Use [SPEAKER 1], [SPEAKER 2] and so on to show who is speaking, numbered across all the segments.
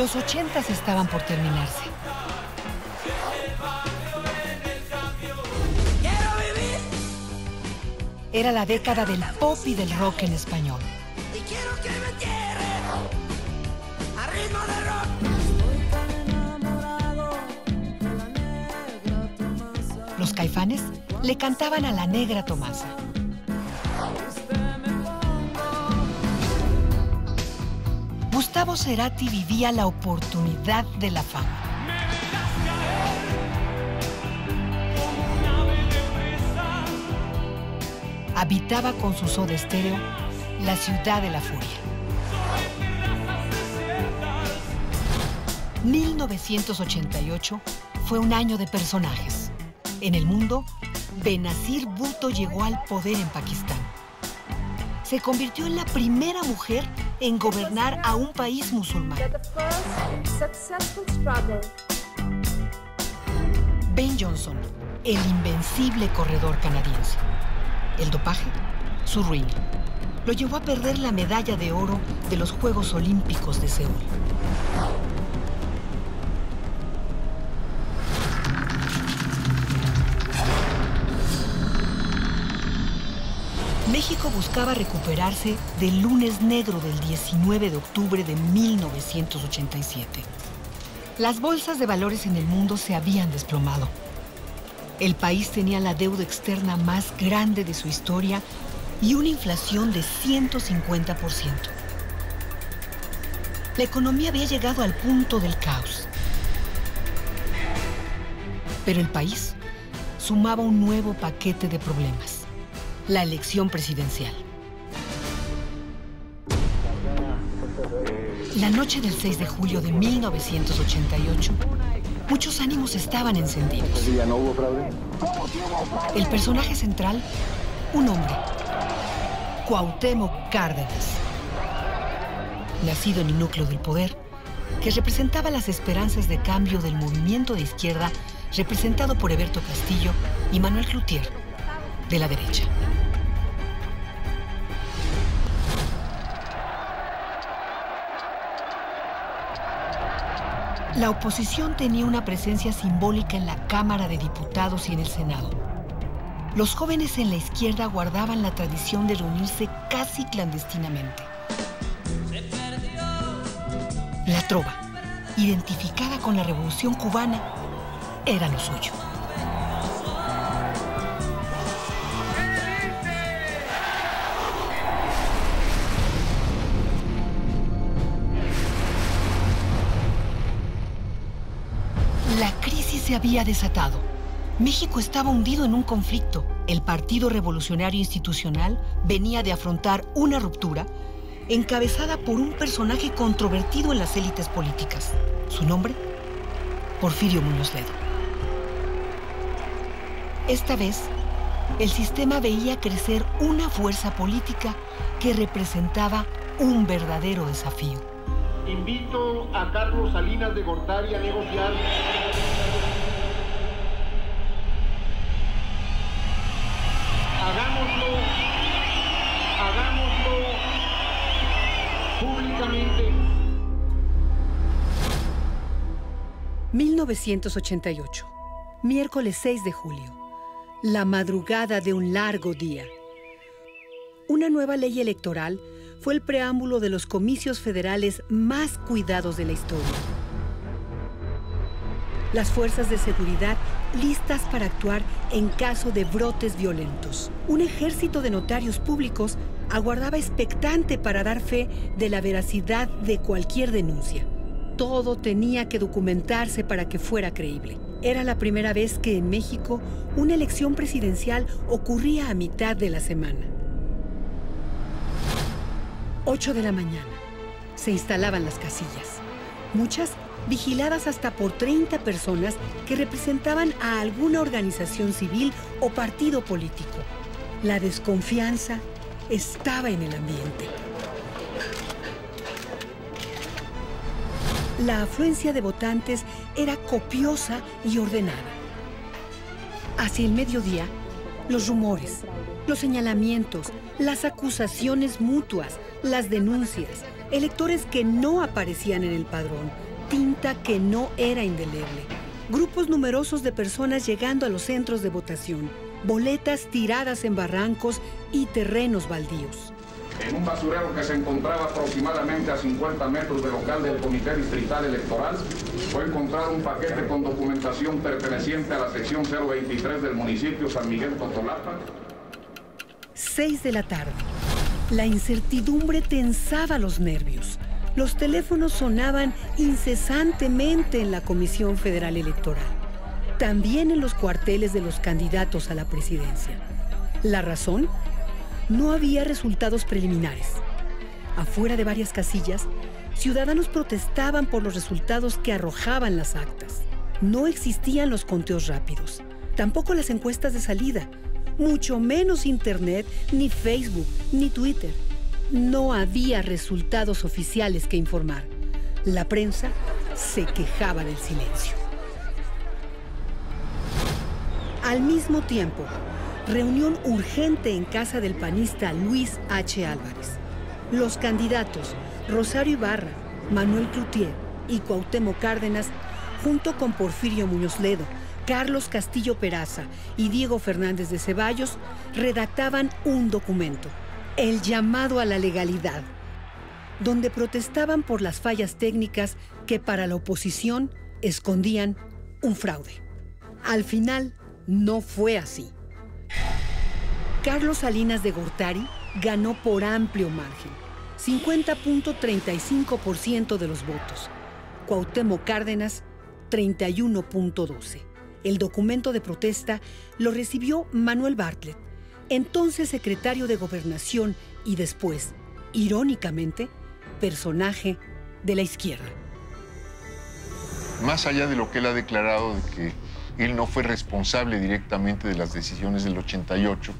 [SPEAKER 1] Los ochentas estaban por terminarse. Era la década del pop y del rock en español. Los caifanes le cantaban a la negra Tomasa. Gustavo Cerati vivía la oportunidad de la fama. Habitaba con su soda estéreo la ciudad de la furia. 1988 fue un año de personajes. En el mundo, Benazir Bhutto llegó al poder en Pakistán. Se convirtió en la primera mujer en gobernar a un país musulmán. Ben Johnson, el invencible corredor canadiense. El dopaje, su ruina. Lo llevó a perder la medalla de oro de los Juegos Olímpicos de Seúl. México buscaba recuperarse del lunes negro del 19 de octubre de 1987. Las bolsas de valores en el mundo se habían desplomado. El país tenía la deuda externa más grande de su historia y una inflación de 150%. La economía había llegado al punto del caos. Pero el país sumaba un nuevo paquete de problemas la elección presidencial. La noche del 6 de julio de 1988, muchos ánimos estaban encendidos. El personaje central, un hombre, Cuauhtémoc Cárdenas, nacido en el núcleo del poder, que representaba las esperanzas de cambio del movimiento de izquierda representado por Eberto Castillo y Manuel Cloutier, de la derecha. La oposición tenía una presencia simbólica en la Cámara de Diputados y en el Senado. Los jóvenes en la izquierda guardaban la tradición de reunirse casi clandestinamente. La trova, identificada con la Revolución cubana, era lo suyo. Se había desatado. México estaba hundido en un conflicto. El Partido Revolucionario Institucional venía de afrontar una ruptura encabezada por un personaje controvertido en las élites políticas. Su nombre, Porfirio Muñoz Ledo. Esta vez, el sistema veía crecer una fuerza política que representaba un verdadero desafío.
[SPEAKER 2] Invito a Carlos Salinas de Gortari a negociar.
[SPEAKER 1] 1988, miércoles 6 de julio, la madrugada de un largo día. Una nueva ley electoral fue el preámbulo de los comicios federales más cuidados de la historia. Las fuerzas de seguridad listas para actuar en caso de brotes violentos. Un ejército de notarios públicos aguardaba expectante para dar fe de la veracidad de cualquier denuncia. Todo tenía que documentarse para que fuera creíble. Era la primera vez que en México una elección presidencial ocurría a mitad de la semana. 8 de la mañana. Se instalaban las casillas. Muchas vigiladas hasta por 30 personas que representaban a alguna organización civil o partido político. La desconfianza estaba en el ambiente. La afluencia de votantes era copiosa y ordenada. Hacia el mediodía, los rumores, los señalamientos, las acusaciones mutuas, las denuncias, electores que no aparecían en el padrón, tinta que no era indeleble, grupos numerosos de personas llegando a los centros de votación, boletas tiradas en barrancos y terrenos baldíos.
[SPEAKER 2] En un basurero que se encontraba aproximadamente a 50 metros del local del Comité Distrital Electoral, fue encontrado un paquete con documentación perteneciente a la sección 023 del municipio San Miguel Totolapa.
[SPEAKER 1] 6 de la tarde. La incertidumbre tensaba los nervios. Los teléfonos sonaban incesantemente en la Comisión Federal Electoral, también en los cuarteles de los candidatos a la presidencia. La razón no había resultados preliminares. Afuera de varias casillas, ciudadanos protestaban por los resultados que arrojaban las actas. No existían los conteos rápidos, tampoco las encuestas de salida, mucho menos Internet, ni Facebook, ni Twitter. No había resultados oficiales que informar. La prensa se quejaba del silencio. Al mismo tiempo, reunión urgente en casa del panista Luis H. Álvarez. Los candidatos Rosario Ibarra, Manuel Cloutier y Cuauhtémoc Cárdenas, junto con Porfirio Muñoz Ledo, Carlos Castillo Peraza y Diego Fernández de Ceballos, redactaban un documento, el llamado a la legalidad, donde protestaban por las fallas técnicas que para la oposición escondían un fraude. Al final, no fue así. Carlos Salinas de Gortari ganó por amplio margen, 50.35% de los votos. Cuauhtémoc Cárdenas, 31.12. El documento de protesta lo recibió Manuel Bartlett, entonces secretario de Gobernación y después, irónicamente, personaje de la izquierda.
[SPEAKER 3] Más allá de lo que él ha declarado de que él no fue responsable directamente de las decisiones del 88,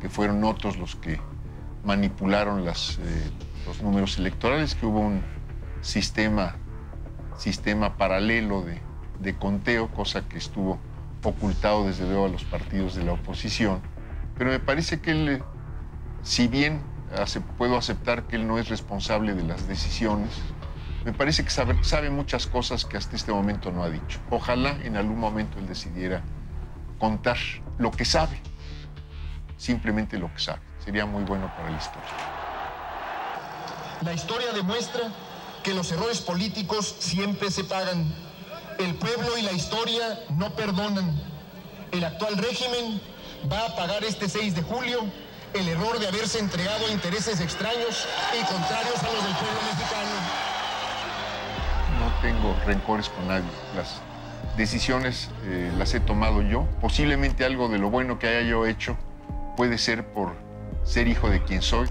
[SPEAKER 3] que fueron otros los que manipularon eh, los números electorales, que hubo un sistema, sistema paralelo de, de conteo, cosa que estuvo ocultado desde luego a los partidos de la oposición. Pero me parece que él, si bien puedo aceptar que él no es responsable de las decisiones, me parece que sabe, muchas cosas que hasta este momento no ha dicho. Ojalá en algún momento él decidiera contar lo que sabe, simplemente lo que sabe. Sería muy bueno para la historia.
[SPEAKER 4] La historia demuestra que los errores políticos siempre se pagan. El pueblo y la historia no perdonan. El actual régimen va a pagar este 6 de julio el error de haberse entregado a intereses extraños y contrarios a los del pueblo mexicano.
[SPEAKER 3] Tengo rencores con nadie. Las decisiones eh, las he tomado yo. Posiblemente algo de lo bueno que haya yo hecho puede ser por ser hijo de quien soy,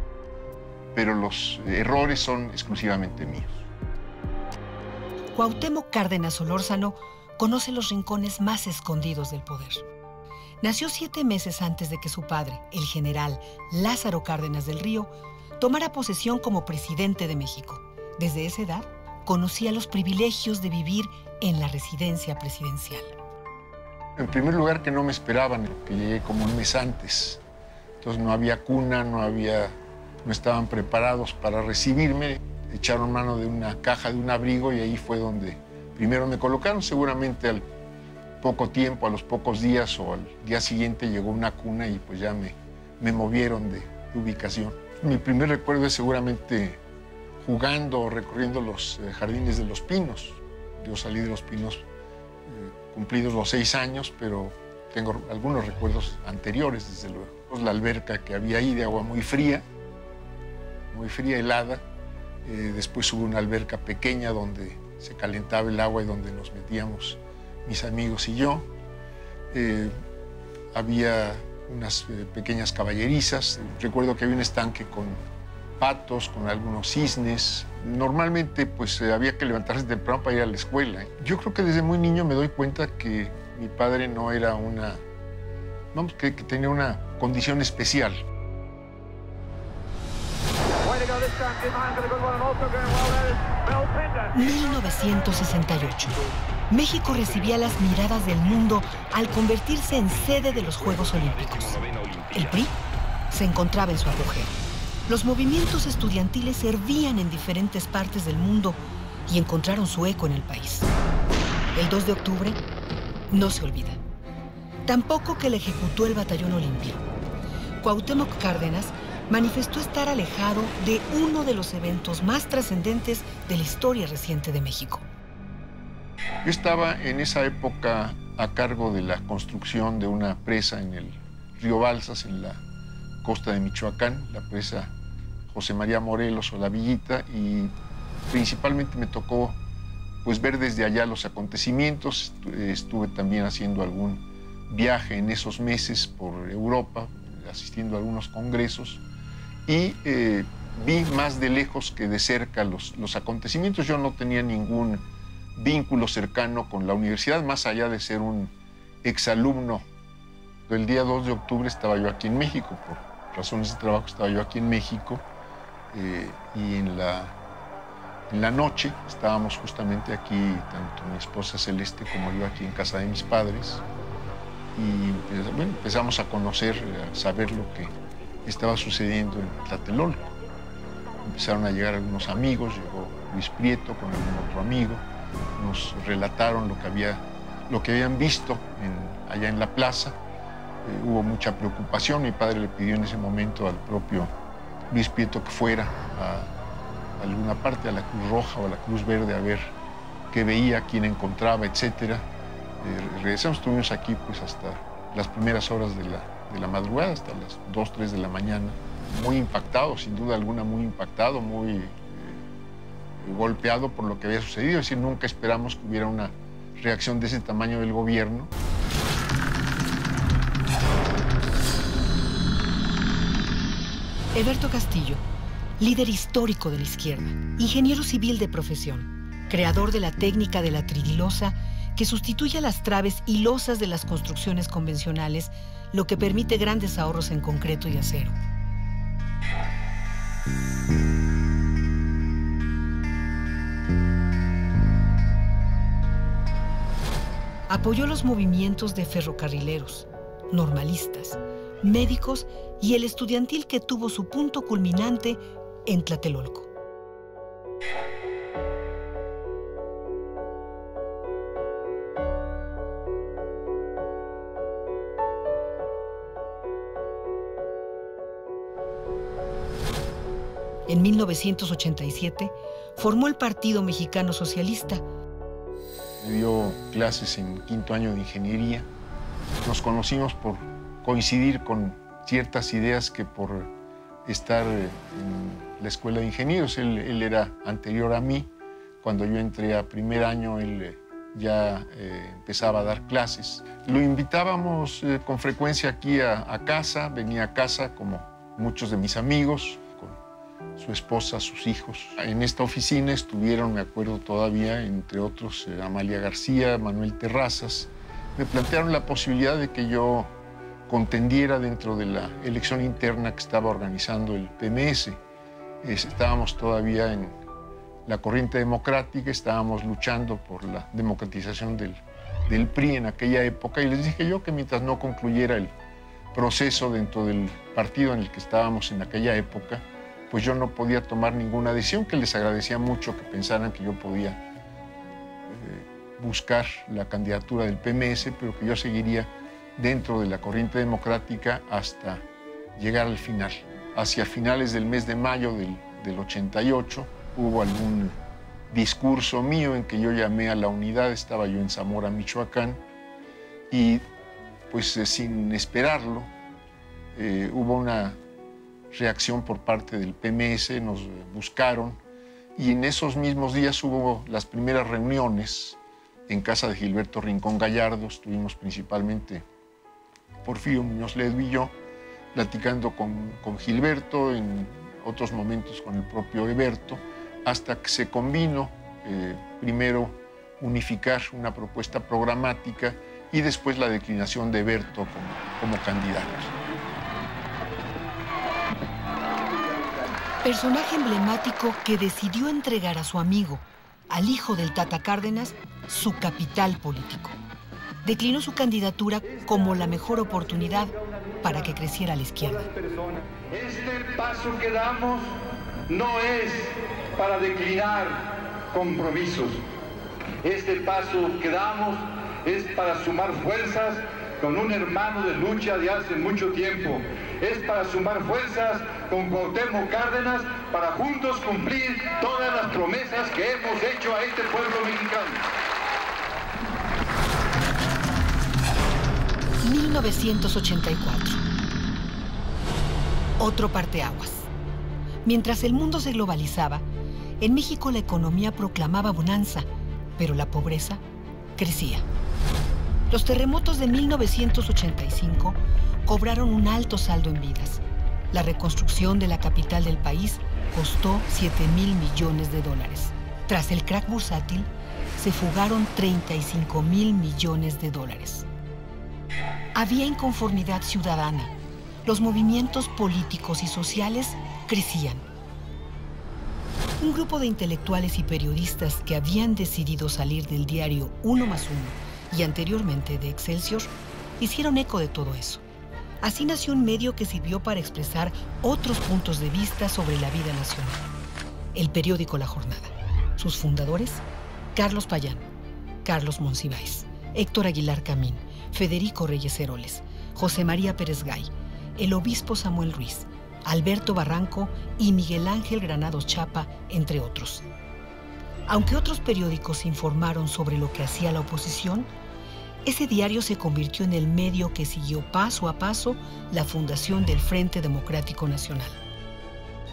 [SPEAKER 3] pero los errores son exclusivamente míos.
[SPEAKER 1] Cuauhtémoc Cárdenas Solórzano conoce los rincones más escondidos del poder. Nació siete meses antes de que su padre, el general Lázaro Cárdenas del Río, tomara posesión como presidente de México. Desde esa edad, conocía los privilegios de vivir en la residencia presidencial.
[SPEAKER 3] En primer lugar, que no me esperaban, que llegué como un mes antes. Entonces no había cuna, no había, no estaban preparados para recibirme. Echaron mano de una caja de un abrigo y ahí fue donde primero me colocaron. Seguramente al poco tiempo, a los pocos días o al día siguiente llegó una cuna y pues ya me, me movieron de, de ubicación. Mi primer recuerdo es seguramente jugando o recorriendo los eh, jardines de los pinos. Yo salí de los pinos eh, cumplidos los seis años, pero tengo algunos recuerdos anteriores, desde luego. La alberca que había ahí de agua muy fría, muy fría, helada. Eh, después hubo una alberca pequeña donde se calentaba el agua y donde nos metíamos mis amigos y yo. Había unas pequeñas caballerizas. Recuerdo que había un estanque con patos, con algunos cisnes. Normalmente pues eh, había que levantarse temprano para ir a la escuela. Yo creo que desde muy niño me doy cuenta que mi padre no era una, vamos, que, que tenía una condición especial.
[SPEAKER 1] 1968. México recibía las miradas del mundo al convertirse en sede de los Juegos Olímpicos. El PRI se encontraba en su apogeo. Los movimientos estudiantiles servían en diferentes partes del mundo y encontraron su eco en el país. El 2 de octubre no se olvida. Tampoco que le ejecutó el Batallón Olimpia. Cuauhtémoc Cárdenas manifestó estar alejado de uno de los eventos más trascendentes de la historia reciente de México.
[SPEAKER 3] Yo estaba en esa época a cargo de la construcción de una presa en el río Balsas, en la costa de Michoacán, la presa José María Morelos o La Villita, y principalmente me tocó pues, ver desde allá los acontecimientos. Estuve también haciendo algún viaje en esos meses por Europa, asistiendo a algunos congresos y eh, vi más de lejos que de cerca los, los acontecimientos. Yo no tenía ningún vínculo cercano con la universidad, más allá de ser un exalumno. El día 2 de octubre estaba yo aquí en México, por razones de trabajo estaba yo aquí en México, eh, y en la, en la noche estábamos justamente aquí, tanto mi esposa Celeste como yo aquí en casa de mis padres, y pues, empezamos a conocer, a saber lo que estaba sucediendo en Tlatelolco. Empezaron a llegar algunos amigos, llegó Luis Prieto con algún otro amigo, nos relataron lo que, había, lo que habían visto allá en la plaza. Hubo mucha preocupación, mi padre le pidió en ese momento al propio Luis Prieto que fuera a, alguna parte, a la Cruz Roja o a la Cruz Verde, a ver qué veía, quién encontraba, etc. Eh, regresamos, estuvimos aquí pues hasta las primeras horas de la, de la madrugada hasta las 2, 3 de la mañana. Muy impactado, sin duda alguna, muy impactado, muy eh, golpeado por lo que había sucedido. Es decir, nunca esperamos que hubiera una reacción de ese tamaño del gobierno.
[SPEAKER 1] Eberto Castillo, líder histórico de la izquierda, ingeniero civil de profesión, creador de la técnica de la tridilosa que sustituye a las traves y losas de las construcciones convencionales lo que permite grandes ahorros en concreto y acero. Apoyó los movimientos de ferrocarrileros, normalistas, médicos y el estudiantil que tuvo su punto culminante en Tlatelolco. En 1987 formó el Partido Mexicano Socialista.
[SPEAKER 3] Me dio clases en quinto año de ingeniería. Nos conocimos por coincidir con ciertas ideas que por estar en la escuela de ingenieros. Él, era anterior a mí. Cuando yo entré a primer año, él eh, ya eh, empezaba a dar clases. Lo invitábamos eh, con frecuencia aquí a, casa, venía a casa como muchos de mis amigos su esposa, sus hijos. En esta oficina estuvieron, me acuerdo todavía, entre otros, eh, Amalia García, Manuel Terrazas. Me plantearon la posibilidad de que yo contendiera dentro de la elección interna que estaba organizando el PMS. Estábamos todavía en la corriente democrática, estábamos luchando por la democratización del, del PRI en aquella época y les dije yo que mientras no concluyera el proceso dentro del partido en el que estábamos en aquella época, pues yo no podía tomar ninguna decisión, que les agradecía mucho que pensaran que yo podía eh, buscar la candidatura del PMS, pero que yo seguiría dentro de la corriente democrática hasta llegar al final. Hacia finales del mes de mayo del, del 88 hubo algún discurso mío en que yo llamé a la unidad, estaba yo en Zamora, Michoacán, y pues eh, sin esperarlo, eh, hubo una reacción por parte del PMS, nos buscaron y en esos mismos días hubo las primeras reuniones en casa de Gilberto Rincón Gallardo, estuvimos principalmente Porfirio Muñoz Ledo y yo, platicando con, con Gilberto, en otros momentos con el propio Eberto, hasta que se convino eh, primero unificar una propuesta programática y después la declinación de Eberto como, como candidato.
[SPEAKER 1] Personaje emblemático que decidió entregar a su amigo, al hijo del Tata Cárdenas, su capital político. Declinó su candidatura como la mejor oportunidad para que creciera la izquierda.
[SPEAKER 5] Este paso que damos no es para declinar compromisos. Este paso que damos es para sumar fuerzas con un hermano de lucha de hace mucho tiempo. Es para sumar fuerzas con Cuauhtémoc Cárdenas para juntos cumplir todas las promesas que hemos hecho a este pueblo mexicano.
[SPEAKER 1] 1984. Otro parteaguas. Mientras el mundo se globalizaba, en México la economía proclamaba bonanza, pero la pobreza crecía. Los terremotos de 1985 cobraron un alto saldo en vidas. La reconstrucción de la capital del país costó 7 mil millones de dólares. Tras el crack bursátil, se fugaron 35 mil millones de dólares. Había inconformidad ciudadana. Los movimientos políticos y sociales crecían. Un grupo de intelectuales y periodistas que habían decidido salir del diario Uno más Uno y anteriormente de Excelsior hicieron eco de todo eso. Así nació un medio que sirvió para expresar otros puntos de vista sobre la vida nacional. El periódico La Jornada. Sus fundadores, Carlos Payán, Carlos Monsiváis, Héctor Aguilar Camín, Federico Reyes Heroles, José María Pérez Gay, el obispo Samuel Ruiz, Alberto Barranco y Miguel Ángel Granados Chapa, entre otros. Aunque otros periódicos informaron sobre lo que hacía la oposición, ese diario se convirtió en el medio que siguió paso a paso la fundación del Frente Democrático Nacional.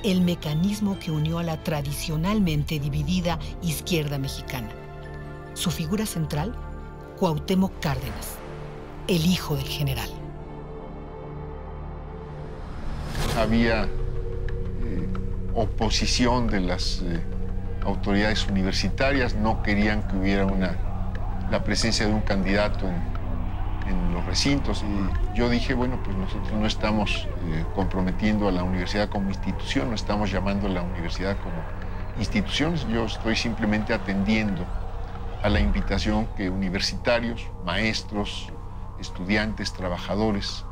[SPEAKER 1] El mecanismo que unió a la tradicionalmente dividida izquierda mexicana. Su figura central, Cuauhtémoc Cárdenas, el hijo del general.
[SPEAKER 3] Había eh, oposición de las eh, autoridades universitarias, no querían que hubiera una, la presencia de un candidato en, en los recintos. Y yo dije, bueno, pues nosotros no estamos eh, comprometiendo a la universidad como institución, no estamos llamando a la universidad como institución, yo estoy simplemente atendiendo a la invitación que universitarios, maestros, estudiantes, trabajadores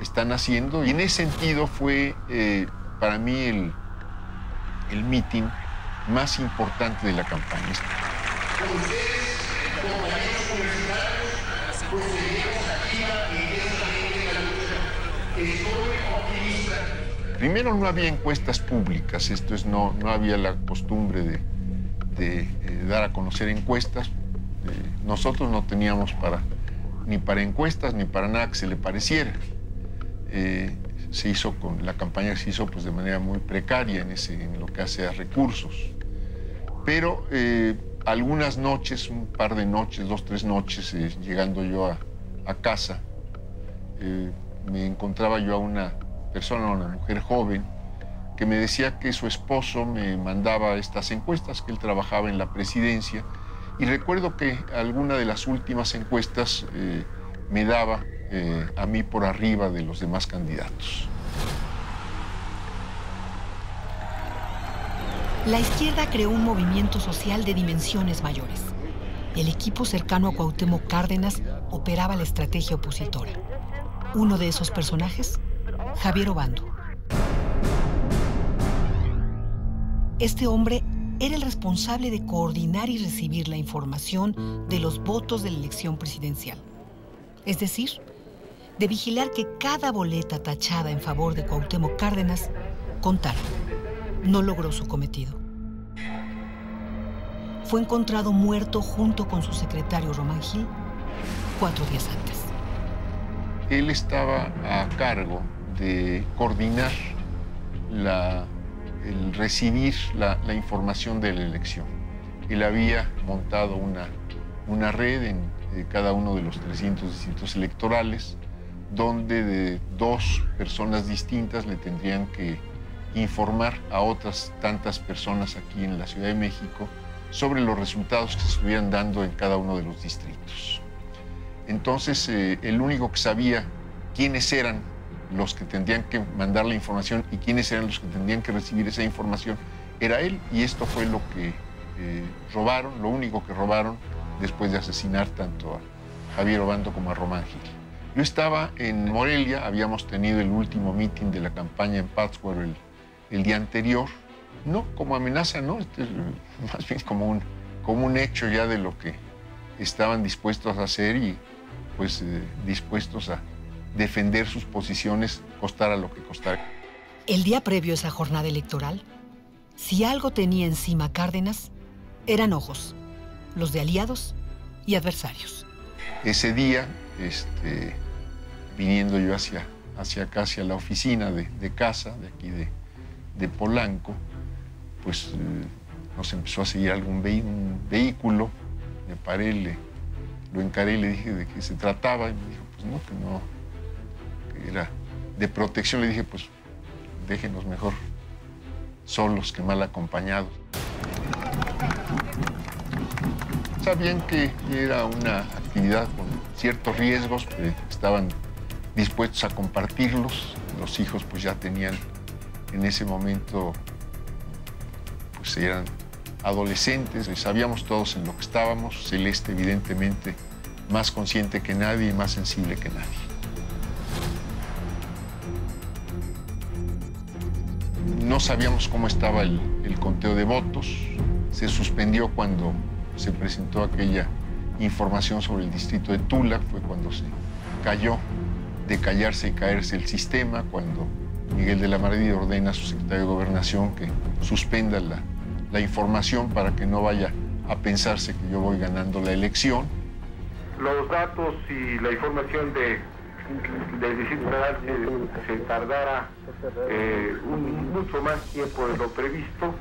[SPEAKER 3] están haciendo. Y en ese sentido fue eh, para mí el, el meeting más importante de la campaña. Primero no había encuestas públicas, esto es, no, no había la costumbre de, de eh, dar a conocer encuestas. Eh, nosotros no teníamos para ni para encuestas ni para nada que se le pareciera. Eh, se hizo con la campaña se hizo pues de manera muy precaria en, lo que hace a recursos. Pero eh, algunas noches, un par de noches, dos, tres noches, eh, llegando yo a, a casa, me encontraba yo a una persona, una mujer joven, que me decía que su esposo me mandaba estas encuestas, que él trabajaba en la presidencia y recuerdo que alguna de las últimas encuestas eh, me daba eh, a mí por arriba de los demás candidatos.
[SPEAKER 1] La izquierda creó un movimiento social de dimensiones mayores. El equipo cercano a Cuauhtémoc Cárdenas operaba la estrategia opositora. Uno de esos personajes, Javier Obando. Este hombre era el responsable de coordinar y recibir la información de los votos de la elección presidencial. Es decir, de vigilar que cada boleta tachada en favor de Cuauhtémoc Cárdenas contara. No logró su cometido. Fue encontrado muerto junto con su secretario Román Gil cuatro días antes.
[SPEAKER 3] Él estaba a cargo de coordinar la el recibir la, información de la elección. Él había montado una una red en eh, cada uno de los 300 distritos electorales, donde de dos personas distintas le tendrían que informar a otras tantas personas aquí en la Ciudad de México sobre los resultados que se estuvieran dando en cada uno de los distritos. Entonces, eh, el único que sabía quiénes eran los que tendrían que mandar la información y quiénes eran los que tendrían que recibir esa información era él, y esto fue lo que eh, robaron, lo único que robaron después de asesinar tanto a Javier Obando como a Román Gil. Yo estaba en Morelia, habíamos tenido el último meeting de la campaña en Pátzcuaro el, el día anterior, no como amenaza, no, este más bien como un, como un hecho ya de lo que estaban dispuestos a hacer y pues eh, dispuestos a defender sus posiciones, costara lo que costara.
[SPEAKER 1] El día previo a esa jornada electoral, si algo tenía encima Cárdenas, eran ojos, los de aliados y adversarios.
[SPEAKER 3] Ese día, este, viniendo yo hacia, hacia acá, hacia la oficina de, de casa, de aquí de, de Polanco, pues eh, nos empezó a seguir algún un vehículo, me paré, le, lo encaré y le dije de qué se trataba, y me dijo, pues no, que no, era de protección, le dije, pues déjenos mejor solos que mal acompañados. Sabían que era una actividad con ciertos riesgos, que estaban dispuestos a compartirlos. Los hijos pues ya tenían en ese momento, pues eran adolescentes, sabíamos todos en lo que estábamos, Celeste evidentemente más consciente que nadie y más sensible que nadie. No sabíamos cómo estaba el, el conteo de votos, se suspendió cuando se presentó aquella información sobre el distrito de Tula, fue cuando se cayó, de callarse y caerse el sistema, cuando Miguel de la Madrid ordena a su secretario de Gobernación que suspenda la, la información para que no vaya a pensarse que yo voy ganando la elección.
[SPEAKER 5] Los datos y la información de, Distrito Federal se, se tardará eh, mucho más tiempo de lo previsto.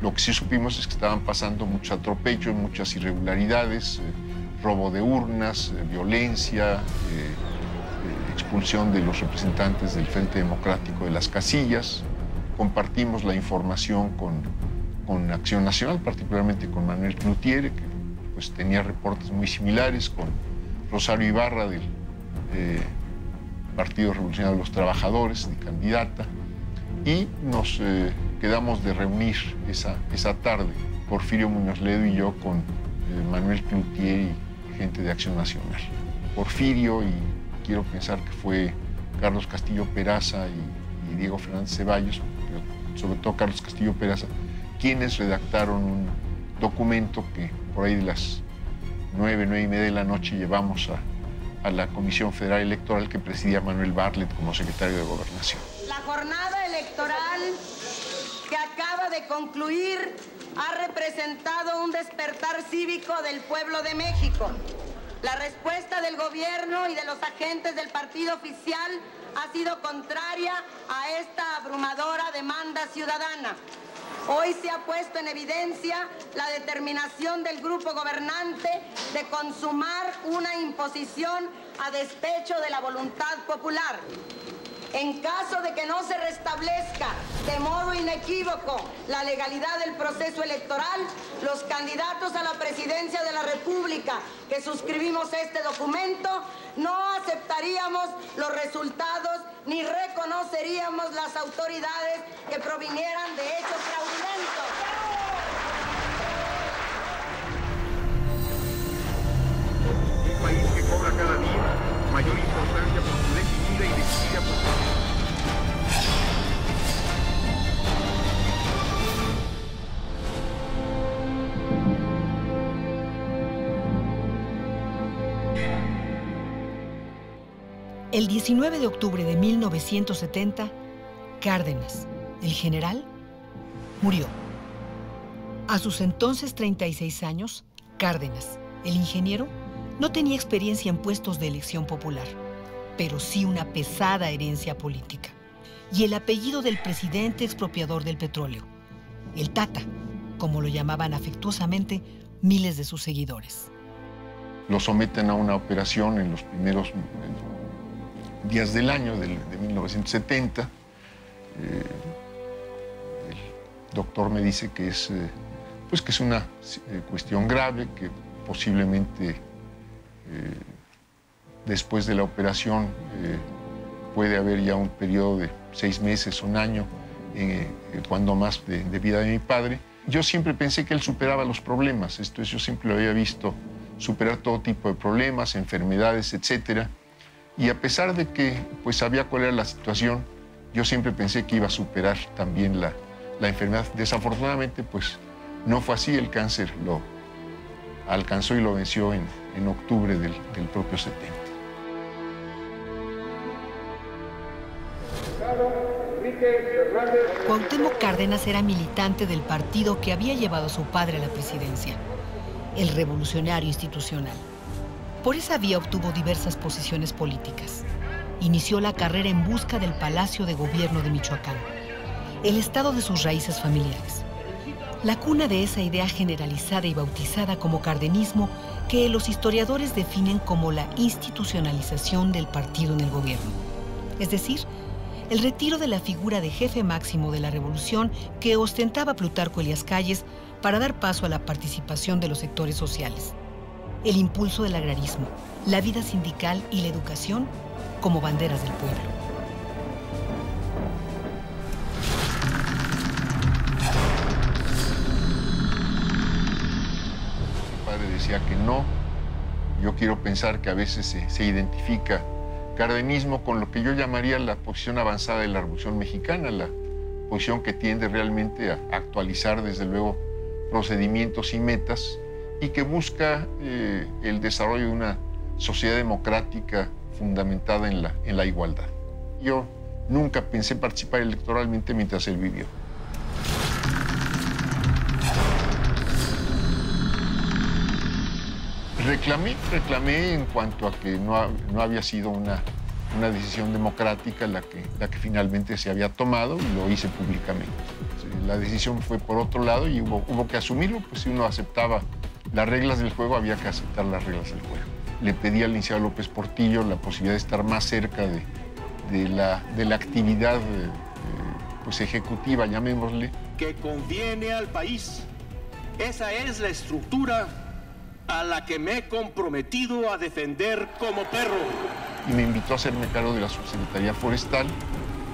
[SPEAKER 3] Lo que sí supimos es que estaban pasando muchos atropellos, muchas irregularidades, eh, robo de urnas, eh, violencia, expulsión de los representantes del Frente Democrático de las casillas. Compartimos la información con, con Acción Nacional, particularmente con Manuel Cloutier, que pues, tenía reportes muy similares, con Rosario Ibarra del eh, Partido Revolucionario de los Trabajadores, de candidata, y nos eh, quedamos de reunir esa, esa tarde, Porfirio Muñoz Ledo y yo, con eh, Manuel Cloutier y gente de Acción Nacional. Porfirio y quiero pensar que fue Carlos Castillo Peraza y, y Diego Fernández Ceballos, sobre todo Carlos Castillo Peraza, quienes redactaron un documento que por ahí de las nueve, nueve y media de la noche llevamos a, a la Comisión Federal Electoral que presidía Manuel Bartlett como secretario de Gobernación.
[SPEAKER 6] La jornada electoral que acaba de concluir ha representado un despertar cívico del pueblo de México. La respuesta del gobierno y de los agentes del partido oficial ha sido contraria a esta abrumadora demanda ciudadana. Hoy se ha puesto en evidencia la determinación del grupo gobernante de consumar una imposición a despecho de la voluntad popular. En caso de que no se restablezca de modo inequívoco la legalidad del proceso electoral, los candidatos a la presidencia de la República que suscribimos este documento no aceptaríamos los resultados ni reconoceríamos las autoridades que provinieran de hechos fraudulentos.
[SPEAKER 1] El 19 de octubre de 1970, Cárdenas, el general, murió. A sus entonces 36 años, Cárdenas, el ingeniero, no tenía experiencia en puestos de elección popular, pero sí una pesada herencia política. Y el apellido del presidente expropiador del petróleo, el Tata, como lo llamaban afectuosamente miles de sus seguidores.
[SPEAKER 3] lo someten a una operación en los primeros días del año de 1970. Eh, el doctor me dice que es, eh, pues que es una eh, cuestión grave, que posiblemente después de la operación puede haber ya un periodo de seis meses, un año, cuando más de, de, vida de mi padre. Yo siempre pensé que él superaba los problemas, esto yo siempre lo había visto superar todo tipo de problemas, enfermedades, etcétera. Y a pesar de que pues sabía cuál era la situación, yo siempre pensé que iba a superar también la, la enfermedad. Desafortunadamente, pues no fue así. El cáncer lo alcanzó y lo venció en, en octubre del, del propio 70.
[SPEAKER 1] Cuauhtémoc Cárdenas era militante del partido que había llevado a su padre a la presidencia, el Revolucionario Institucional. Por esa vía obtuvo diversas posiciones políticas. Inició la carrera en busca del Palacio de Gobierno de Michoacán, el estado de sus raíces familiares. La cuna de esa idea generalizada y bautizada como cardenismo que los historiadores definen como la institucionalización del partido en el gobierno. Es decir, el retiro de la figura de jefe máximo de la revolución que ostentaba Plutarco Elias Calles para dar paso a la participación de los sectores sociales. El impulso del agrarismo, la vida sindical y la educación como banderas del pueblo.
[SPEAKER 3] Mi padre decía que no. Yo quiero pensar que a veces se, se identifica cardenismo con lo que yo llamaría la posición avanzada de la Revolución Mexicana, la posición que tiende realmente a actualizar desde luego procedimientos y metas y que busca eh, el desarrollo de una sociedad democrática fundamentada en la, en la igualdad. Yo nunca pensé participar electoralmente mientras él vivió. Reclamé, reclamé en cuanto a que no, no había sido una, una decisión democrática la que, la que finalmente se había tomado y lo hice públicamente. La decisión fue por otro lado y hubo, hubo que asumirlo, pues si uno aceptaba las reglas del juego, había que aceptar las reglas del juego. Le pedí al licenciado López Portillo la posibilidad de estar más cerca de, de, la, de la, actividad eh, pues ejecutiva, llamémosle.
[SPEAKER 7] Que conviene al país. Esa es la estructura a la que me he comprometido a defender como perro.
[SPEAKER 3] Y me invitó a hacerme cargo de la Subsecretaría Forestal.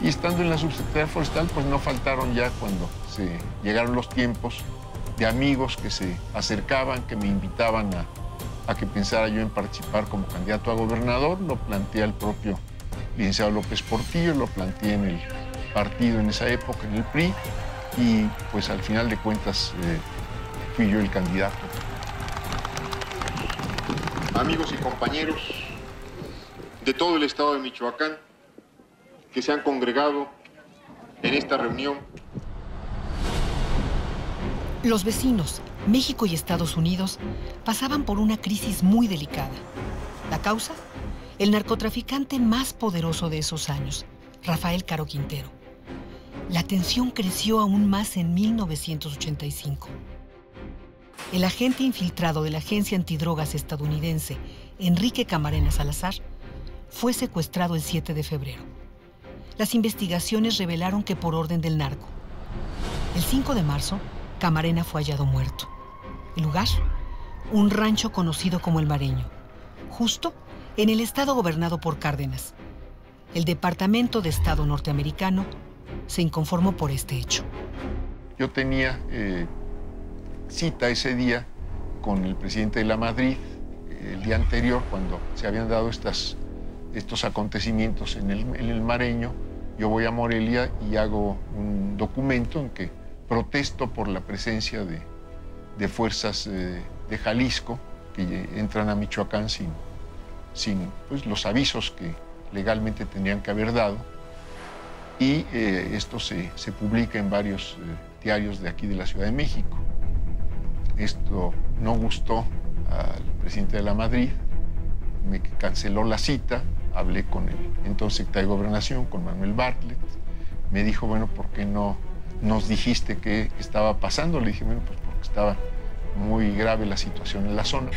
[SPEAKER 3] Y estando en la Subsecretaría Forestal, pues no faltaron ya cuando se llegaron los tiempos de amigos que se acercaban, que me invitaban a, que pensara yo en participar como candidato a gobernador. Lo planteé al propio licenciado López Portillo, lo planteé en el partido en esa época, en el PRI, y pues al final de cuentas eh, fui yo el candidato. Amigos y compañeros de todo el estado de Michoacán que se han congregado en esta reunión.
[SPEAKER 1] Los vecinos, México y Estados Unidos, pasaban por una crisis muy delicada. ¿La causa? El narcotraficante más poderoso de esos años, Rafael Caro Quintero. La tensión creció aún más en 1985. El agente infiltrado de la agencia antidrogas estadounidense, Enrique Camarena Salazar, fue secuestrado el 7 de febrero. Las investigaciones revelaron que por orden del narco. El 5 de marzo, Camarena fue hallado muerto. El lugar, un rancho conocido como El Mareño, justo en el estado gobernado por Cárdenas. El Departamento de Estado norteamericano se inconformó por este hecho.
[SPEAKER 3] Yo tenía eh, cita ese día con el presidente de la Madrid, el día anterior, cuando se habían dado estos acontecimientos en el, en el Mareño. Yo voy a Morelia y hago un documento en que protesto por la presencia de, de fuerzas eh, de Jalisco que entran a Michoacán sin, sin pues, los avisos que legalmente tendrían que haber dado. Y eh, esto se, se, publica en varios eh, diarios de aquí de la Ciudad de México. Esto no gustó al presidente de la Madrid, me canceló la cita, hablé con el entonces secretario de Gobernación, con Manuel Bartlett, me dijo, bueno, ¿por qué no nos dijiste qué estaba pasando? Le dije, bueno, pues porque estaba muy grave la situación en la zona.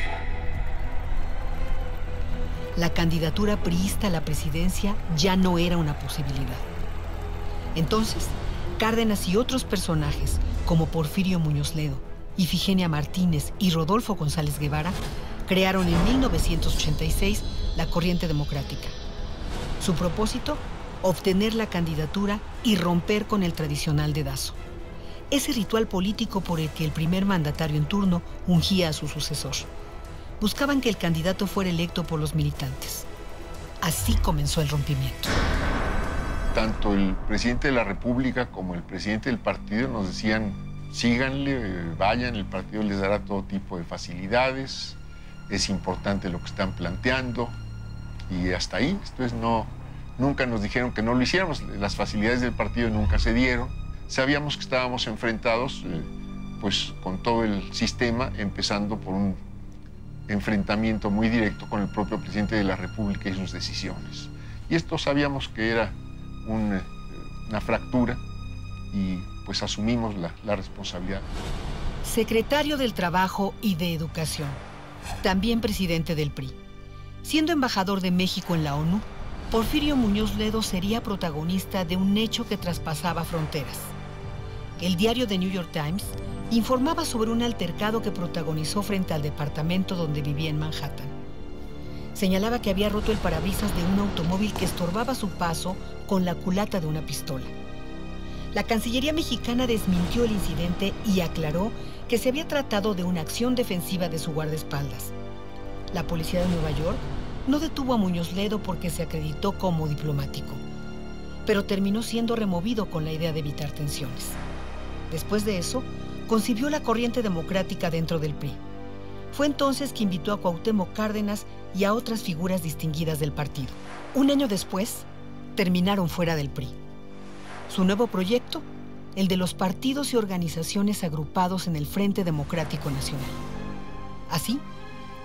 [SPEAKER 1] la candidatura priista a la presidencia ya no era una posibilidad. Entonces, Cárdenas y otros personajes, como Porfirio Muñoz Ledo, Ifigenia Martínez y Rodolfo González Guevara, crearon en 1986 la Corriente Democrática. Su propósito, obtener la candidatura y romper con el tradicional dedazo. Ese ritual político por el que el primer mandatario en turno ungía a su sucesor. Buscaban que el candidato fuera electo por los militantes. Así comenzó el rompimiento.
[SPEAKER 3] Tanto el presidente de la República como el presidente del partido nos decían, síganle, vayan, el partido les dará todo tipo de facilidades, es importante lo que están planteando y hasta ahí. Entonces no, nunca nos dijeron que no lo hiciéramos, las facilidades del partido nunca se dieron. Sabíamos que estábamos enfrentados eh, pues con todo el sistema, empezando por un enfrentamiento muy directo con el propio presidente de la República y sus decisiones. Y esto sabíamos que era eh, una fractura y pues asumimos la, la responsabilidad.
[SPEAKER 1] Secretario del Trabajo y de Educación también presidente del PRI. Siendo embajador de México en la ONU, Porfirio Muñoz Ledo sería protagonista de un hecho que traspasaba fronteras. El diario The New York Times informaba sobre un altercado que protagonizó frente al departamento donde vivía en Manhattan. Señalaba que había roto el parabrisas de un automóvil que estorbaba su paso con la culata de una pistola. La Cancillería mexicana desmintió el incidente y aclaró que se había tratado de una acción defensiva de su guardaespaldas. La policía de Nueva York no detuvo a Muñoz Ledo porque se acreditó como diplomático, pero terminó siendo removido con la idea de evitar tensiones. Después de eso, concibió la corriente democrática dentro del PRI. Fue entonces que invitó a Cuauhtémoc Cárdenas y a otras figuras distinguidas del partido. Un año después, terminaron fuera del PRI. Su nuevo proyecto, el de los partidos y organizaciones agrupados en el Frente Democrático Nacional. Así,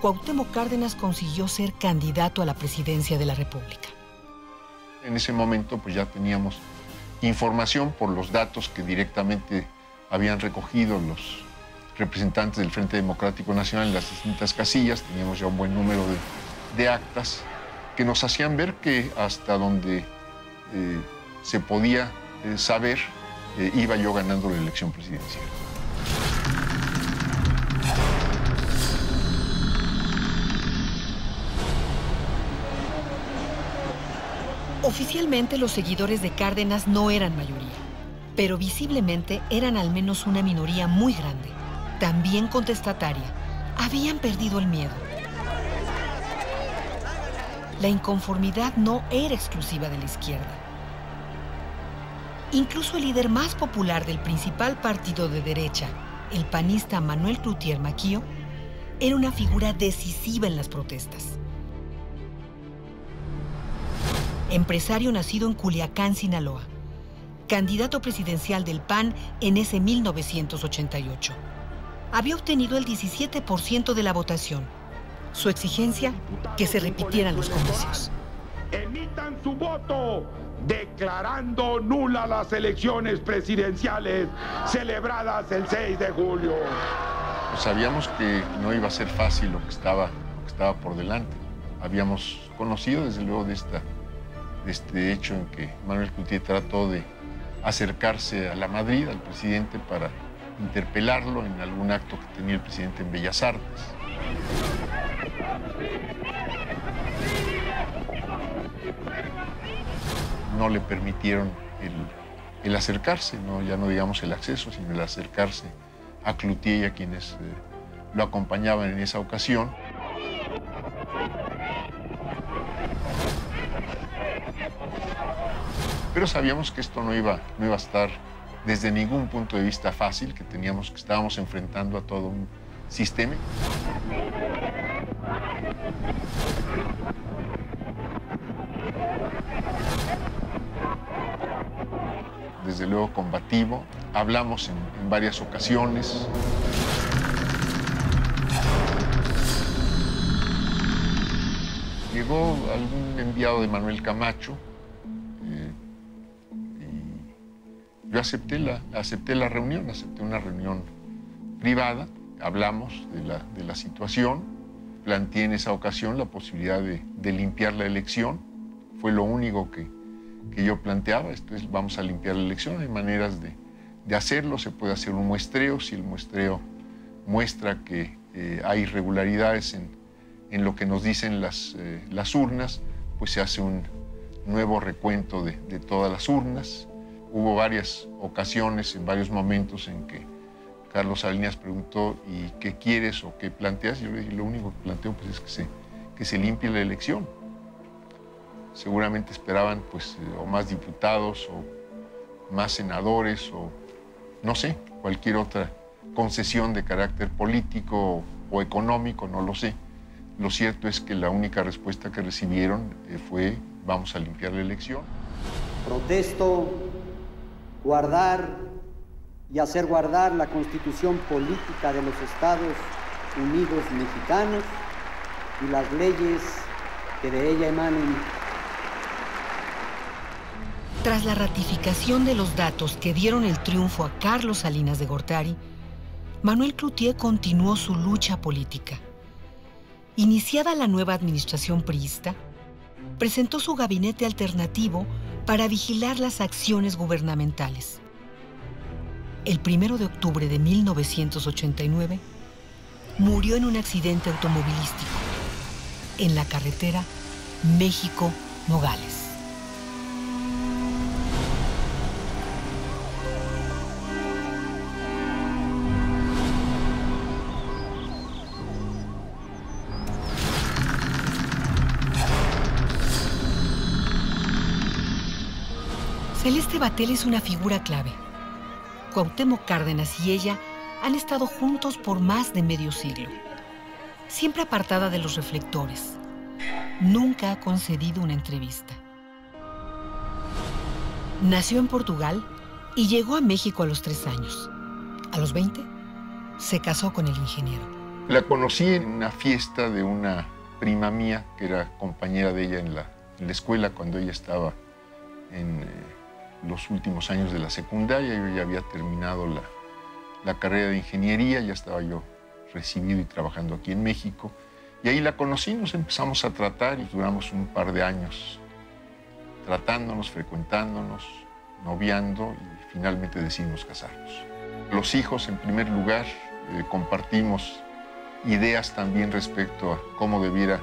[SPEAKER 1] Cuauhtémoc Cárdenas consiguió ser candidato a la presidencia de la República.
[SPEAKER 3] En ese momento pues ya teníamos información por los datos que directamente habían recogido los representantes del Frente Democrático Nacional en las distintas casillas, teníamos ya un buen número de, actas que nos hacían ver que hasta donde eh, se podía eh, saber, eh, iba yo ganando la elección presidencial.
[SPEAKER 1] Oficialmente los seguidores de Cárdenas no eran mayoría, pero visiblemente eran al menos una minoría muy grande, también contestataria. Habían perdido el miedo. La inconformidad no era exclusiva de la izquierda. Incluso el líder más popular del principal partido de derecha, el panista Manuel Cloutier Maquio, era una figura decisiva en las protestas. Empresario nacido en Culiacán, Sinaloa, candidato presidencial del PAN en ese 1988. Había obtenido el 17% de la votación. Su exigencia, que se repitieran los comicios.
[SPEAKER 8] Emitan su voto declarando nula las elecciones presidenciales celebradas el 6 de julio.
[SPEAKER 3] Pues sabíamos que no iba a ser fácil lo que estaba, que estaba por delante. Habíamos conocido desde luego de, esta, este hecho en que Manuel Cutier trató de acercarse a la Madrid, al presidente, para interpelarlo en algún acto que tenía el presidente en Bellas Artes no le permitieron el, acercarse, ¿no? ya no digamos el acceso, sino el acercarse a Cloutier y a quienes eh, lo acompañaban en esa ocasión. Pero sabíamos que esto no iba, no iba a estar desde ningún punto de vista fácil, que teníamos que estábamos enfrentando a todo un sistema. desde luego combativo. Hablamos en, varias ocasiones. Llegó algún enviado de Manuel Camacho yo acepté la, acepté la reunión, acepté una reunión privada, hablamos de la, de la situación, planteé en esa ocasión la posibilidad de, de limpiar la elección. Fue lo único que, que yo planteaba. Esto es, vamos a limpiar la elección. Hay maneras de, de hacerlo. Se puede hacer un muestreo. Si el muestreo muestra que eh, hay irregularidades en, en, lo que nos dicen las, eh, las urnas, pues se hace un nuevo recuento de, de todas las urnas. Hubo varias ocasiones, en varios momentos en que Carlos Salinas preguntó, ¿y qué quieres o qué planteas? Yo le dije, lo único que planteo pues, es que se, que se limpie la elección. Seguramente esperaban pues, o más diputados o más senadores o no sé, cualquier otra concesión de carácter político o económico, no lo sé. Lo cierto es que la única respuesta que recibieron eh, fue vamos a limpiar la elección.
[SPEAKER 9] Protesto guardar y hacer guardar la constitución política de los Estados Unidos mexicanos y las leyes que de ella emanen.
[SPEAKER 1] Tras la ratificación de los datos que dieron el triunfo a Carlos Salinas de Gortari, Manuel Cloutier continuó su lucha política. Iniciada la nueva administración priista, presentó su gabinete alternativo para vigilar las acciones gubernamentales. El 1 de octubre de 1989, murió en un accidente automovilístico en la carretera México-Nogales. Batel es una figura clave. Cuauhtémoc Cárdenas y ella han estado juntos por más de medio siglo. Siempre apartada de los reflectores. Nunca ha concedido una entrevista. Nació en Portugal y llegó a México a los tres años. A los 20, se casó con el ingeniero.
[SPEAKER 3] La conocí en una fiesta de una prima mía, que era compañera de ella en la, en la escuela cuando ella estaba en... Eh, los últimos años de la secundaria, yo ya había terminado la, la, carrera de ingeniería, ya estaba yo recibido y trabajando aquí en México. Y ahí la conocí, nos empezamos a tratar y duramos un par de años tratándonos, frecuentándonos, noviando y finalmente decidimos casarnos. Los hijos, en primer lugar, eh, compartimos ideas también respecto a cómo debiera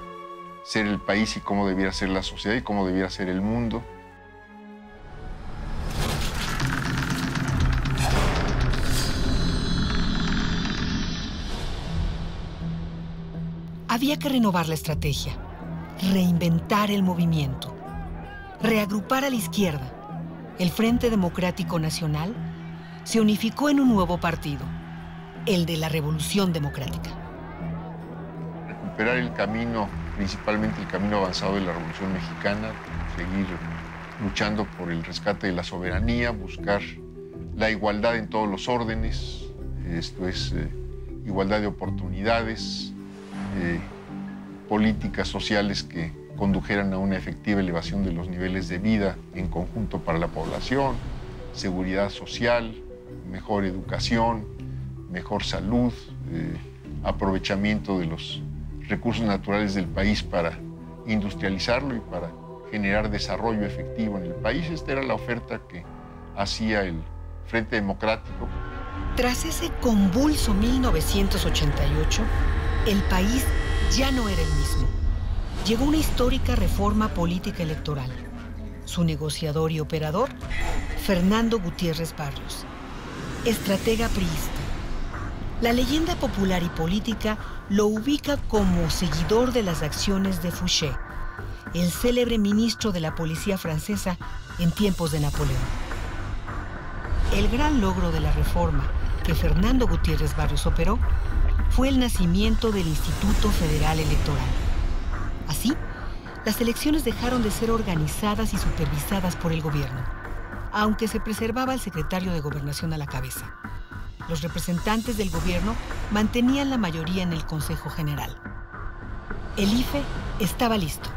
[SPEAKER 3] ser el país y cómo debiera ser la sociedad y cómo debiera ser el mundo.
[SPEAKER 1] Había que renovar la estrategia, reinventar el movimiento, reagrupar a la izquierda. El Frente Democrático Nacional se unificó en un nuevo partido, el de la Revolución Democrática.
[SPEAKER 3] Recuperar el camino, principalmente el camino avanzado de la Revolución Mexicana, seguir luchando por el rescate de la soberanía, buscar la igualdad en todos los órdenes, esto es eh, igualdad de oportunidades, eh, políticas sociales que condujeran a una efectiva elevación de los niveles de vida en conjunto para la población, seguridad social, mejor educación, mejor salud, eh, aprovechamiento de los recursos naturales del país para industrializarlo y para generar desarrollo efectivo en el país. Esta era la oferta que hacía el Frente Democrático.
[SPEAKER 1] Tras ese convulso 1988, el país ya no era el mismo. Llegó una histórica reforma política electoral. Su negociador y operador, Fernando Gutiérrez Barrios, estratega priista. La leyenda popular y política lo ubica como seguidor de las acciones de Fouché, el célebre ministro de la policía francesa en tiempos de Napoleón. El gran logro de la reforma que Fernando Gutiérrez Barrios operó fue el nacimiento del Instituto Federal Electoral. Así, las elecciones dejaron de ser organizadas y supervisadas por el gobierno, aunque se preservaba el secretario de Gobernación a la cabeza. Los representantes del gobierno mantenían la mayoría en el Consejo General. El IFE estaba listo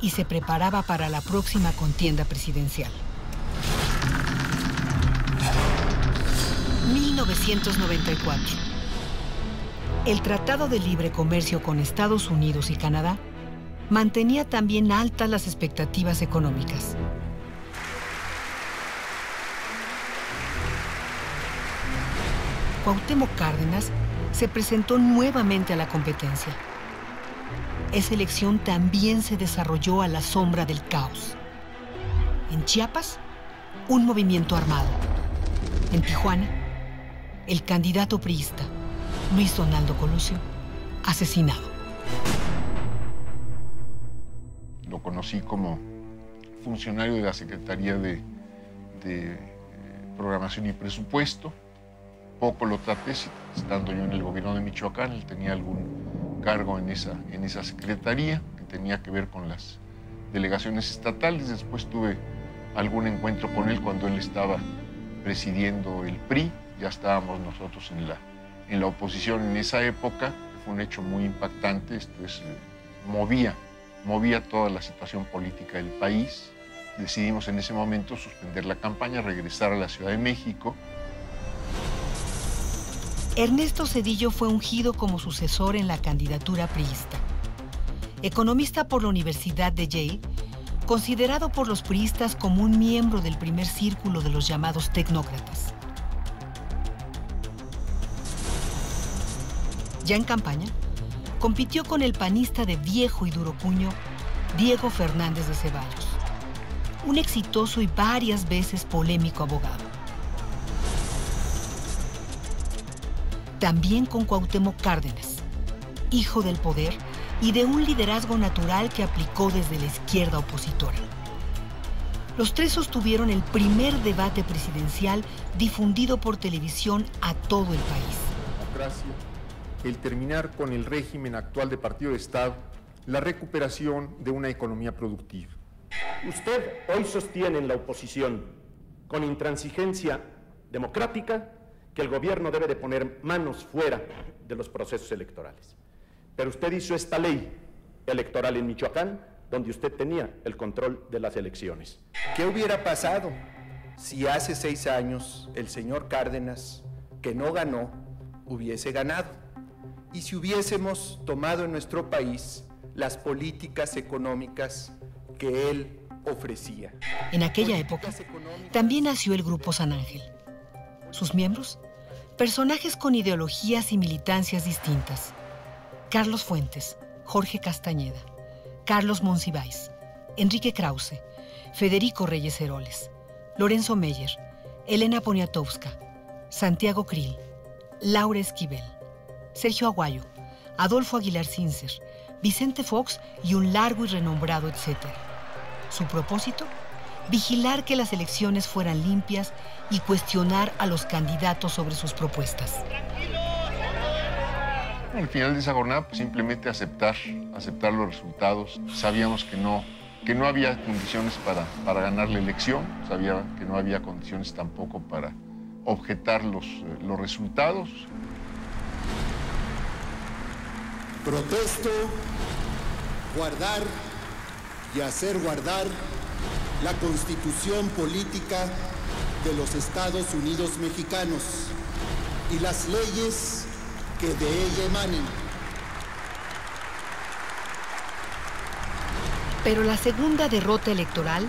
[SPEAKER 1] y se preparaba para la próxima contienda presidencial. 1994 El Tratado de Libre Comercio con Estados Unidos y Canadá mantenía también altas las expectativas económicas. Cuauhtémoc Cárdenas se presentó nuevamente a la competencia. Esa elección también se desarrolló a la sombra del caos. En Chiapas, un movimiento armado. En Tijuana, el candidato priista, Luis Donaldo Colosio, asesinado.
[SPEAKER 3] Lo conocí como funcionario de la Secretaría de, de, Programación y Presupuesto. Poco lo traté, estando yo en el gobierno de Michoacán, él tenía algún cargo en esa, en esa secretaría que tenía que ver con las delegaciones estatales. Después tuve algún encuentro con él cuando él estaba presidiendo el PRI. Ya estábamos nosotros en la, en la oposición en esa época. Fue un hecho muy impactante. Esto es, movía, movía toda la situación política del país. Decidimos en ese momento suspender la campaña, regresar a la Ciudad de México.
[SPEAKER 1] Ernesto Cedillo fue ungido como sucesor en la candidatura priista. Economista por la Universidad de Yale, considerado por los priistas como un miembro del primer círculo de los llamados tecnócratas. Ya en campaña, compitió con el panista de viejo y duro puño, Diego Fernández de Ceballos, un exitoso y varias veces polémico abogado. También con Cuauhtémoc Cárdenas, hijo del poder y de un liderazgo natural que aplicó desde la izquierda opositora. Los tres sostuvieron el primer debate presidencial difundido por televisión a todo el país.
[SPEAKER 10] El terminar con el régimen actual de partido de Estado, la recuperación de una economía productiva.
[SPEAKER 7] Usted hoy sostiene en la oposición, con intransigencia democrática, que el gobierno debe de poner manos fuera de los procesos electorales. Pero usted hizo esta ley electoral en Michoacán, donde usted tenía el control de las elecciones.
[SPEAKER 11] ¿Qué hubiera pasado si hace seis años el señor Cárdenas, que no ganó, hubiese ganado? Y si hubiésemos tomado en nuestro país las políticas económicas que él ofrecía.
[SPEAKER 1] En aquella época también nació el Grupo San Ángel. Sus miembros, personajes con ideologías y militancias distintas. Carlos Fuentes, Jorge Castañeda, Carlos Monsiváis, Enrique Krause, Federico Reyes Heroles, Lorenzo Meyer, Elena Poniatowska, Santiago Krill, Laura Esquivel, Sergio Aguayo, Adolfo Aguilar Cincer, Vicente Fox y un largo y renombrado etcétera. Su propósito, vigilar que las elecciones fueran limpias y cuestionar a los candidatos sobre sus propuestas.
[SPEAKER 3] Al final de esa jornada, pues, simplemente aceptar, aceptar los resultados. Sabíamos que no, que no había condiciones para, para ganar la elección, sabía que no había condiciones tampoco para objetar los, los resultados.
[SPEAKER 12] Protesto, guardar y hacer guardar la constitución política de los Estados Unidos mexicanos y las leyes que de ella emanen.
[SPEAKER 1] Pero la segunda derrota electoral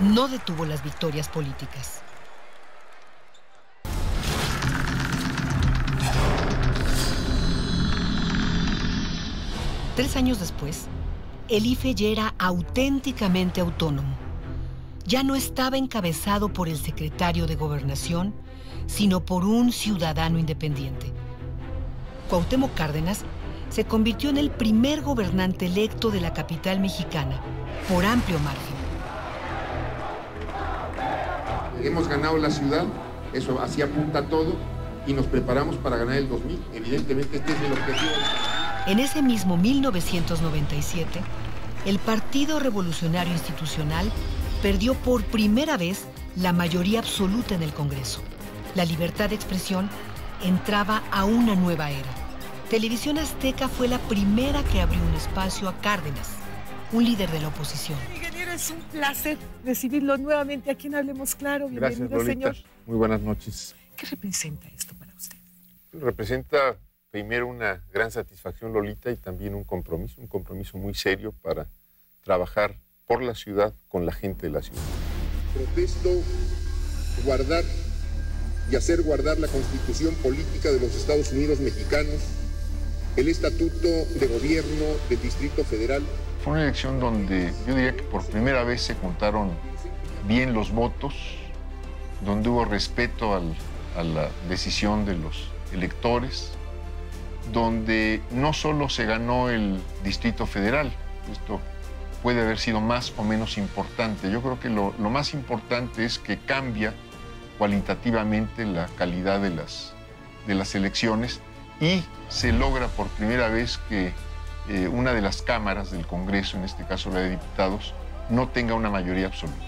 [SPEAKER 1] no detuvo las victorias políticas. Tres años después, el IFE ya era auténticamente autónomo. Ya no estaba encabezado por el secretario de Gobernación, sino por un ciudadano independiente. Cuauhtémoc Cárdenas se convirtió en el primer gobernante electo de la capital mexicana, por amplio margen.
[SPEAKER 13] Hemos ganado la ciudad, eso así apunta todo, y nos preparamos para ganar el 2000. Evidentemente este es el objetivo.
[SPEAKER 1] En ese mismo 1997, el Partido Revolucionario Institucional perdió por primera vez la mayoría absoluta en el Congreso. La libertad de expresión entraba a una nueva era. Televisión Azteca fue la primera que abrió un espacio a Cárdenas, un líder de la oposición.
[SPEAKER 14] Ingeniero, es un placer recibirlo nuevamente aquí en Hablemos Claro. Bienvenido,
[SPEAKER 10] Gracias, Lolita.
[SPEAKER 14] señor.
[SPEAKER 10] Muy buenas noches.
[SPEAKER 14] ¿Qué representa esto para usted?
[SPEAKER 10] Representa primero una gran satisfacción, Lolita, y también un compromiso, un compromiso muy serio para trabajar por la ciudad con la gente de la ciudad.
[SPEAKER 13] Protesto guardar y hacer guardar la constitución política de los Estados Unidos mexicanos, el estatuto de gobierno del Distrito Federal.
[SPEAKER 3] Fue una elección donde yo diría que por primera vez se contaron bien los votos, donde hubo respeto al, a la decisión de los electores, donde no solo se ganó el Distrito Federal, esto puede haber sido más o menos importante. Yo creo que lo, más importante es que cambia cualitativamente la calidad de las, de las elecciones y se logra por primera vez que eh, una de las cámaras del Congreso, en este caso la de diputados, no tenga una mayoría absoluta.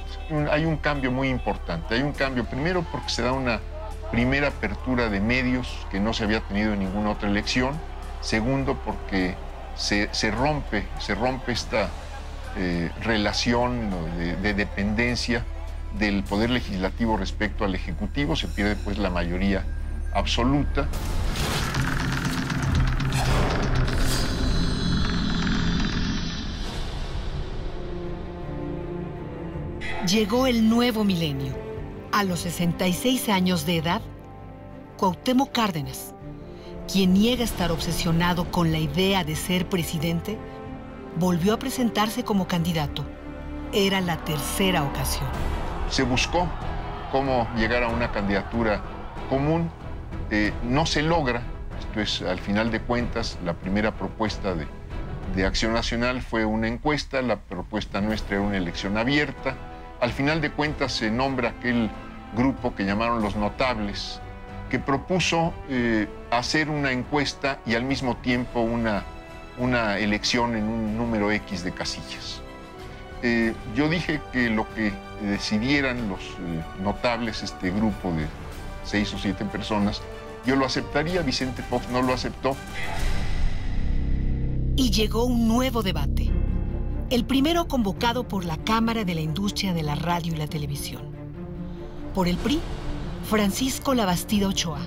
[SPEAKER 3] Hay un cambio muy importante. Hay un cambio primero porque se da una primera apertura de medios que no se había tenido en ninguna otra elección. Segundo porque se, se rompe, se rompe esta eh, relación de, de dependencia del poder legislativo respecto al ejecutivo, se pierde pues la mayoría absoluta.
[SPEAKER 1] Llegó el nuevo milenio. A los 66 años de edad, Cuauhtémoc Cárdenas, quien niega estar obsesionado con la idea de ser presidente, volvió a presentarse como candidato. Era la tercera ocasión.
[SPEAKER 3] Se buscó cómo llegar a una candidatura común. Eh, no se logra. Esto es, al final de cuentas, la primera propuesta de, de Acción Nacional fue una encuesta, la propuesta nuestra era una elección abierta. Al final de cuentas se nombra aquel grupo que llamaron los notables, que propuso eh, hacer una encuesta y al mismo tiempo una, una elección en un número X de casillas. Eh, yo dije que lo que decidieran los eh, notables, este grupo de seis o siete personas, yo lo aceptaría, Vicente Fox no lo aceptó.
[SPEAKER 1] Y llegó un nuevo debate, el primero convocado por la Cámara de la Industria de la Radio y la Televisión. Por el PRI, Francisco Labastida Ochoa,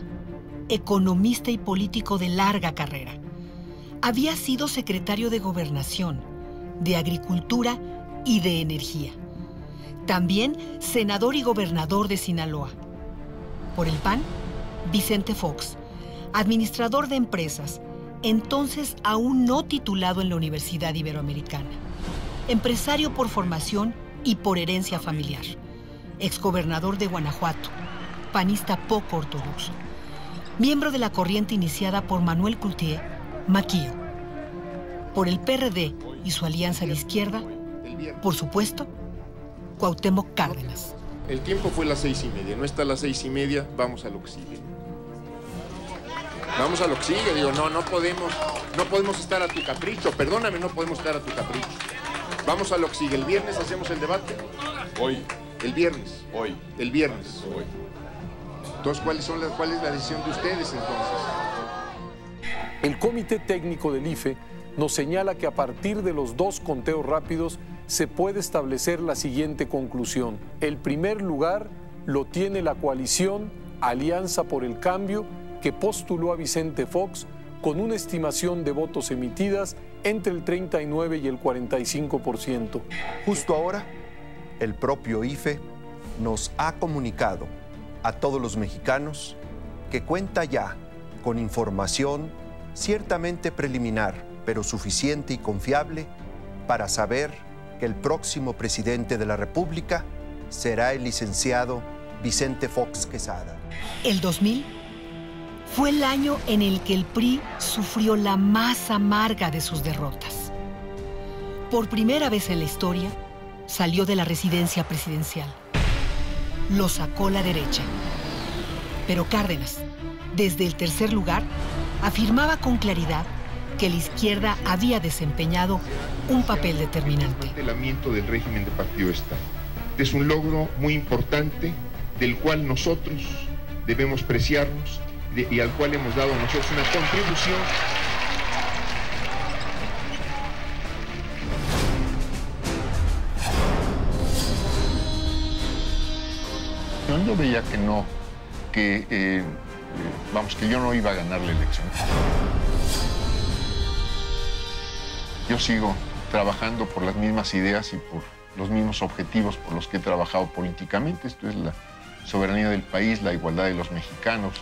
[SPEAKER 1] economista y político de larga carrera. Había sido secretario de Gobernación, de Agricultura y de Energía. También senador y gobernador de Sinaloa. Por el PAN, Vicente Fox, administrador de empresas, entonces aún no titulado en la Universidad Iberoamericana. Empresario por formación y por herencia familiar. Exgobernador de Guanajuato, panista poco ortodoxo. Miembro de la corriente iniciada por Manuel Coultier, Maquillo. Por el PRD y su alianza de izquierda, por supuesto, Cuauhtémoc Cárdenas.
[SPEAKER 10] El tiempo fue las seis y media, no está a las seis y media, vamos a lo que sigue. Vamos a lo que sigue, digo, no, no podemos, no podemos estar a tu capricho, perdóname, no podemos estar a tu capricho. Vamos a lo que sigue, el viernes hacemos el debate.
[SPEAKER 13] Hoy.
[SPEAKER 10] El viernes.
[SPEAKER 13] Hoy.
[SPEAKER 10] El viernes.
[SPEAKER 13] Hoy.
[SPEAKER 10] Entonces, ¿cuáles son las, ¿cuál es la decisión de ustedes entonces?
[SPEAKER 15] El Comité Técnico del IFE nos señala que a partir de los dos conteos rápidos se puede establecer la siguiente conclusión. El primer lugar lo tiene la coalición Alianza por el Cambio que postuló a Vicente Fox con una estimación de votos emitidas entre el 39 y el 45%.
[SPEAKER 11] Justo ahora, el propio IFE nos ha comunicado a todos los mexicanos que cuenta ya con información ciertamente preliminar, pero suficiente y confiable para saber que el próximo presidente de la República será el licenciado Vicente Fox Quesada.
[SPEAKER 1] El 2000 fue el año en el que el PRI sufrió la más amarga de sus derrotas. Por primera vez en la historia, salió de la residencia presidencial. Lo sacó la derecha. Pero Cárdenas, desde el tercer lugar, afirmaba con claridad que la izquierda había desempeñado un papel determinante.
[SPEAKER 13] El del régimen de partido Estado. Es un logro muy importante del cual nosotros debemos preciarnos y al cual hemos dado nosotros una contribución
[SPEAKER 3] Yo, yo veía que no, que eh, vamos, que yo no iba a ganar la elección. Yo sigo trabajando por las mismas ideas y por los mismos objetivos por los que he trabajado políticamente. Esto es la soberanía del país, la igualdad de los mexicanos,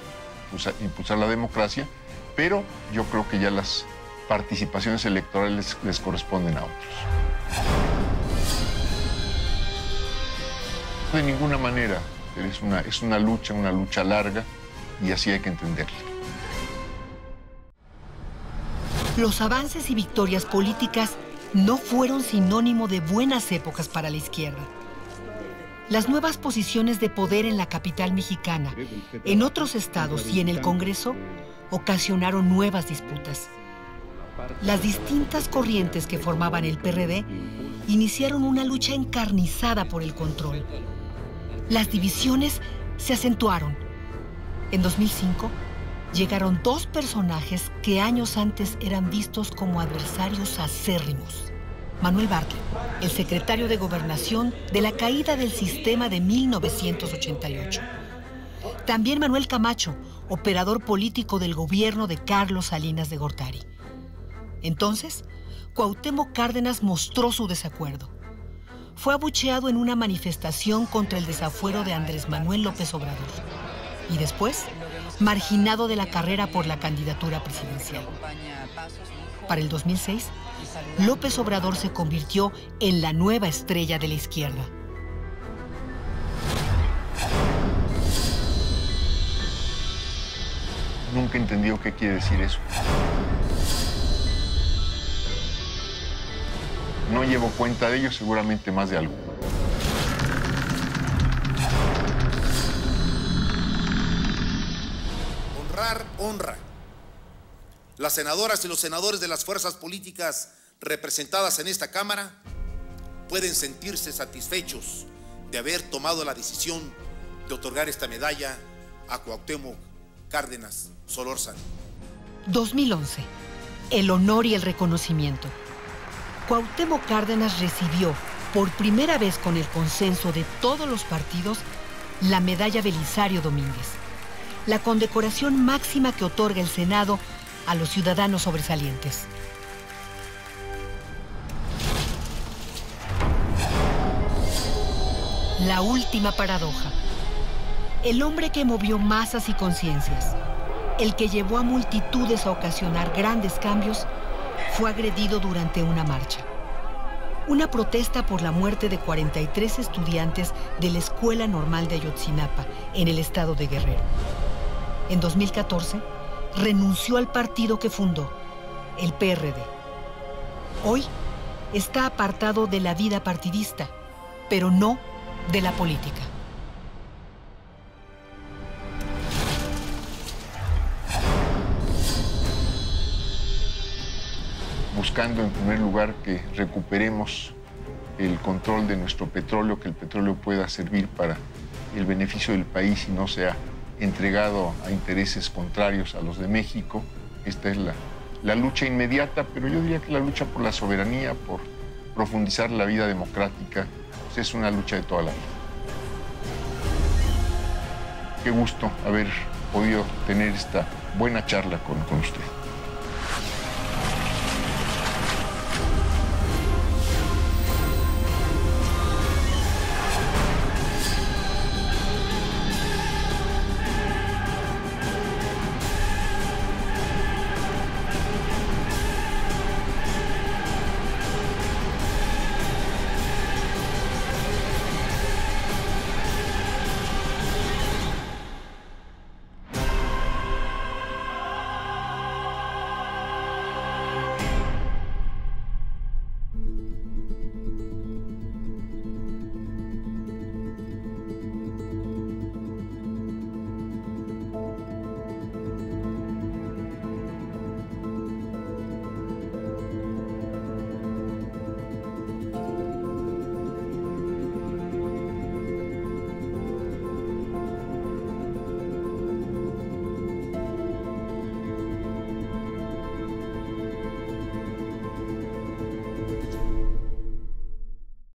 [SPEAKER 3] impulsar la democracia, pero yo creo que ya las participaciones electorales les corresponden a otros. De ninguna manera, es una, es una lucha, una lucha larga y así hay que entenderla.
[SPEAKER 1] Los avances y victorias políticas no fueron sinónimo de buenas épocas para la izquierda. Las nuevas posiciones de poder en la capital mexicana, en otros estados y en el Congreso ocasionaron nuevas disputas. Las distintas corrientes que formaban el PRD iniciaron una lucha encarnizada por el control. Las divisiones se acentuaron. En 2005 llegaron dos personajes que años antes eran vistos como adversarios acérrimos. Manuel Bartlett, el secretario de Gobernación de la caída del sistema de 1988. También Manuel Camacho, operador político del gobierno de Carlos Salinas de Gortari. Entonces, Cuauhtémoc Cárdenas mostró su desacuerdo. Fue abucheado en una manifestación contra el desafuero de Andrés Manuel López Obrador. Y después, marginado de la carrera por la candidatura presidencial. Para el 2006, López Obrador se convirtió en la nueva estrella de la izquierda.
[SPEAKER 3] Nunca entendió qué quiere decir eso. No llevo cuenta de ello, seguramente más de algo.
[SPEAKER 16] Honrar, honra. Las senadoras y los senadores de las fuerzas políticas representadas en esta Cámara pueden sentirse satisfechos de haber tomado la decisión de otorgar esta medalla a Cuauhtémoc Cárdenas Solórzano.
[SPEAKER 1] 2011. El honor y el reconocimiento. Cuauhtémoc Cárdenas recibió, por primera vez con el consenso de todos los partidos, la medalla Belisario Domínguez, la condecoración máxima que otorga el Senado a los ciudadanos sobresalientes. La última paradoja. El hombre que movió masas y conciencias, el que llevó a multitudes a ocasionar grandes cambios, fue agredido durante una marcha. Una protesta por la muerte de 43 estudiantes de la Escuela Normal de Ayotzinapa, en el estado de Guerrero. En 2014, renunció al partido que fundó, el PRD. Hoy está apartado de la vida partidista, pero no de la política.
[SPEAKER 3] Buscando en primer lugar que recuperemos el control de nuestro petróleo, que el petróleo pueda servir para el beneficio del país y no sea entregado a intereses contrarios a los de México. Esta es la, lucha inmediata, pero yo diría que la lucha por la soberanía, por profundizar la vida democrática, es una lucha de toda la vida. Qué gusto haber podido tener esta buena charla con, con usted.